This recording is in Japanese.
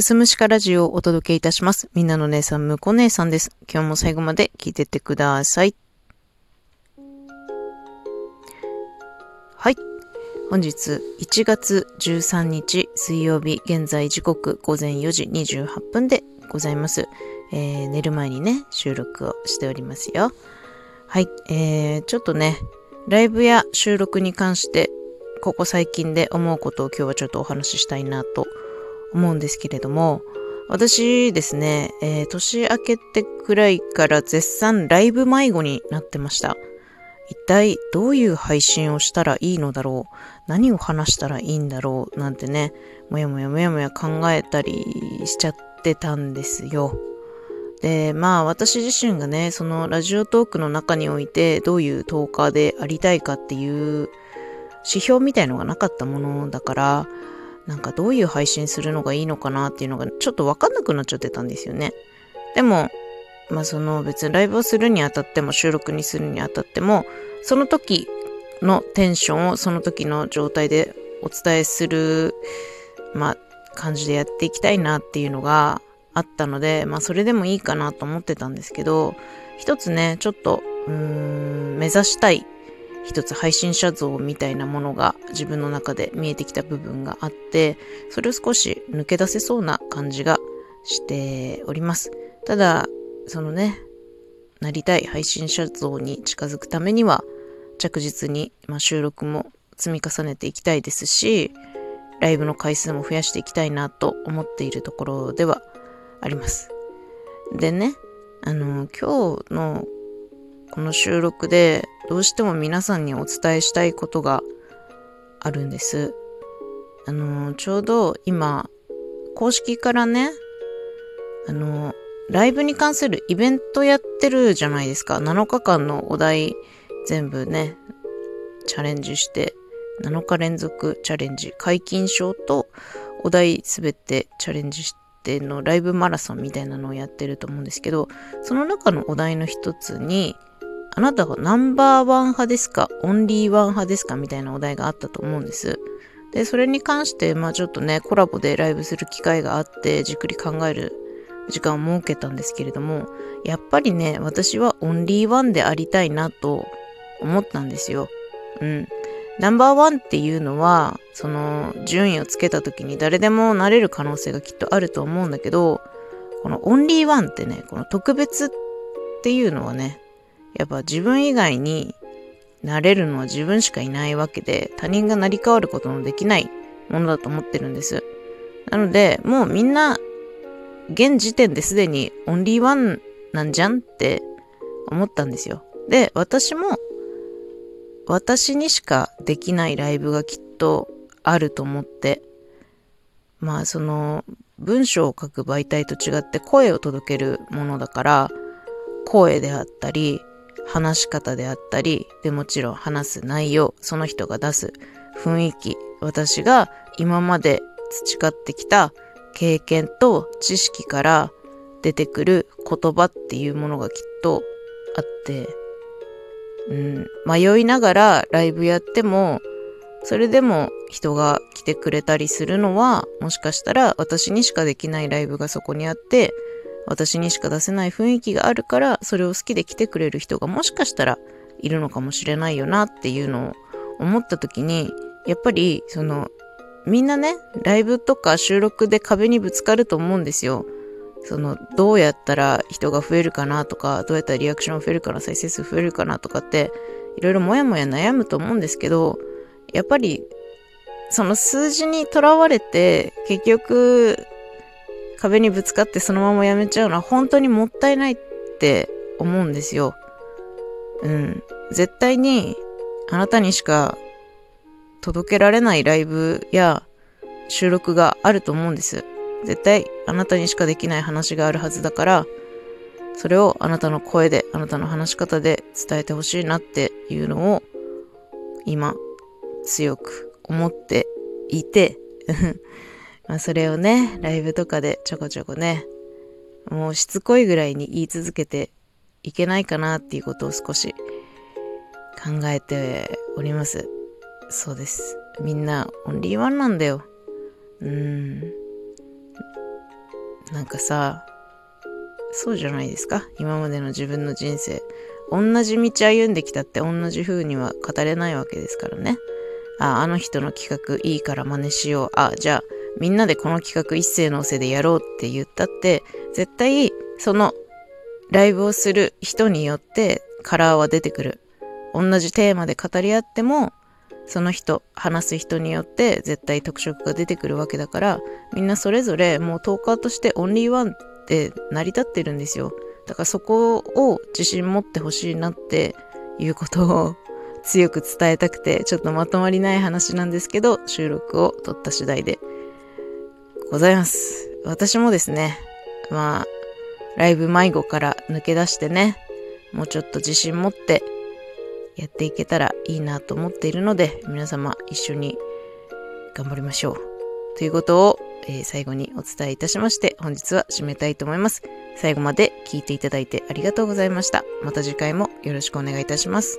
すむしかラジオをお届けいたします。みんなの姉さん、むこ姉さんです。今日も最後まで聞いてってください。はい。本日1月13日水曜日、現在時刻午前4時28分でございます。えー、寝る前にね、収録をしておりますよ。はい。えー、ちょっとね、ライブや収録に関してここ最近で思うことを今日はちょっとお話ししたいなと思うんですけれども、私ですね、えー、年明けてくらいから絶賛ライブ迷子になってました。一体どういう配信をしたらいいのだろう？何を話したらいいんだろう？なんてね、もやもやもやもや考えたりしちゃってたんですよ。で、まあ私自身がね、そのラジオトークの中においてどういうトーカーでありたいかっていう指標みたいのがなかったものだから、なんかどういう配信するのがいいのかなっていうのがちょっとわかんなくなっちゃってたんですよね。でも、まあその別にライブをするにあたっても収録にするにあたっても、その時のテンションをその時の状態でお伝えする、まあ感じでやっていきたいなっていうのがあったので、まあそれでもいいかなと思ってたんですけど、一つね、ちょっと、うーん、目指したい一つ配信者像みたいなものが自分の中で見えてきた部分があって、それを少し抜け出せそうな感じがしております。ただ、そのね、なりたい配信者像に近づくためには、着実に、まあ、収録も積み重ねていきたいですし、ライブの回数も増やしていきたいなと思っているところではあります。でね、あの、今日のこの収録でどうしても皆さんにお伝えしたいことがあるんです。あの、ちょうど今、公式からね、あの、ライブに関するイベントやってるじゃないですか。7日間のお題全部ね、チャレンジして、7日連続チャレンジ、解禁賞とお題すべてチャレンジしてのライブマラソンみたいなのをやってると思うんですけど、その中のお題の一つに、あなたがナンバーワン派ですか？オンリーワン派ですか？みたいなお題があったと思うんです。で、それに関して、まあちょっとね、コラボでライブする機会があって、じっくり考える時間を設けたんですけれども、やっぱりね、私はオンリーワンでありたいなと思ったんですよ。うん。ナンバーワンっていうのは、その順位をつけた時に誰でもなれる可能性がきっとあると思うんだけど、このオンリーワンってね、この特別っていうのはね、やっぱ自分以外になれるのは自分しかいないわけで、他人が成り代わることのできないものだと思ってるんです。なので、もうみんな、現時点ですでにオンリーワンなんじゃんって思ったんですよ。で、私も、私にしかできないライブがきっとあると思って、まあその文章を書く媒体と違って声を届けるものだから、声であったり、話し方であったり、でもちろん話す内容、その人が出す雰囲気、私が今まで培ってきた経験と知識から出てくる言葉っていうものがきっとあって、うん、迷いながらライブやっても、それでも人が来てくれたりするのは、もしかしたら私にしかできないライブがそこにあって、私にしか出せない雰囲気があるから、それを好きで来てくれる人がもしかしたらいるのかもしれないよなっていうのを思った時に、やっぱり、その、みんなね、ライブとか収録で壁にぶつかると思うんですよ。その、どうやったら人が増えるかなとか、どうやったらリアクション増えるかな、再生数増えるかなとかって、いろいろもやもや悩むと思うんですけど、やっぱり、その数字にとらわれて、結局、壁にぶつかってそのままやめちゃうのは本当にもったいないって思うんですよ。うん。絶対にあなたにしか届けられないライブや収録があると思うんです。絶対あなたにしかできない話があるはずだから、それをあなたの声で、あなたの話し方で伝えてほしいなっていうのを今強く思っていてまあそれをね、ライブとかでちょこちょこね、もうしつこいぐらいに言い続けていけないかなっていうことを少し考えております。そうです。みんなオンリーワンなんだよ。うん。なんかさ、そうじゃないですか今までの自分の人生。同じ道歩んできたって同じ風には語れないわけですからね。あ、あの人の企画いいから真似しよう。あ、じゃあみんなでこの企画一斉のせでやろうって言ったって、絶対そのライブをする人によってカラーは出てくる。同じテーマで語り合っても、その人、話す人によって絶対特色が出てくるわけだから、みんなそれぞれもうトーカーとしてオンリーワンって成り立ってるんですよ。だからそこを自信持ってほしいなっていうことを強く伝えたくて、ちょっとまとまりない話なんですけど、収録を撮った次第でございます。私もですね、まあ、ライブ迷子から抜け出してね、もうちょっと自信持ってやっていけたらいいなと思っているので、皆様一緒に頑張りましょう。ということを、えー、最後にお伝えいたしまして、本日は締めたいと思います。最後まで聞いていただいてありがとうございました。また次回もよろしくお願いいたします。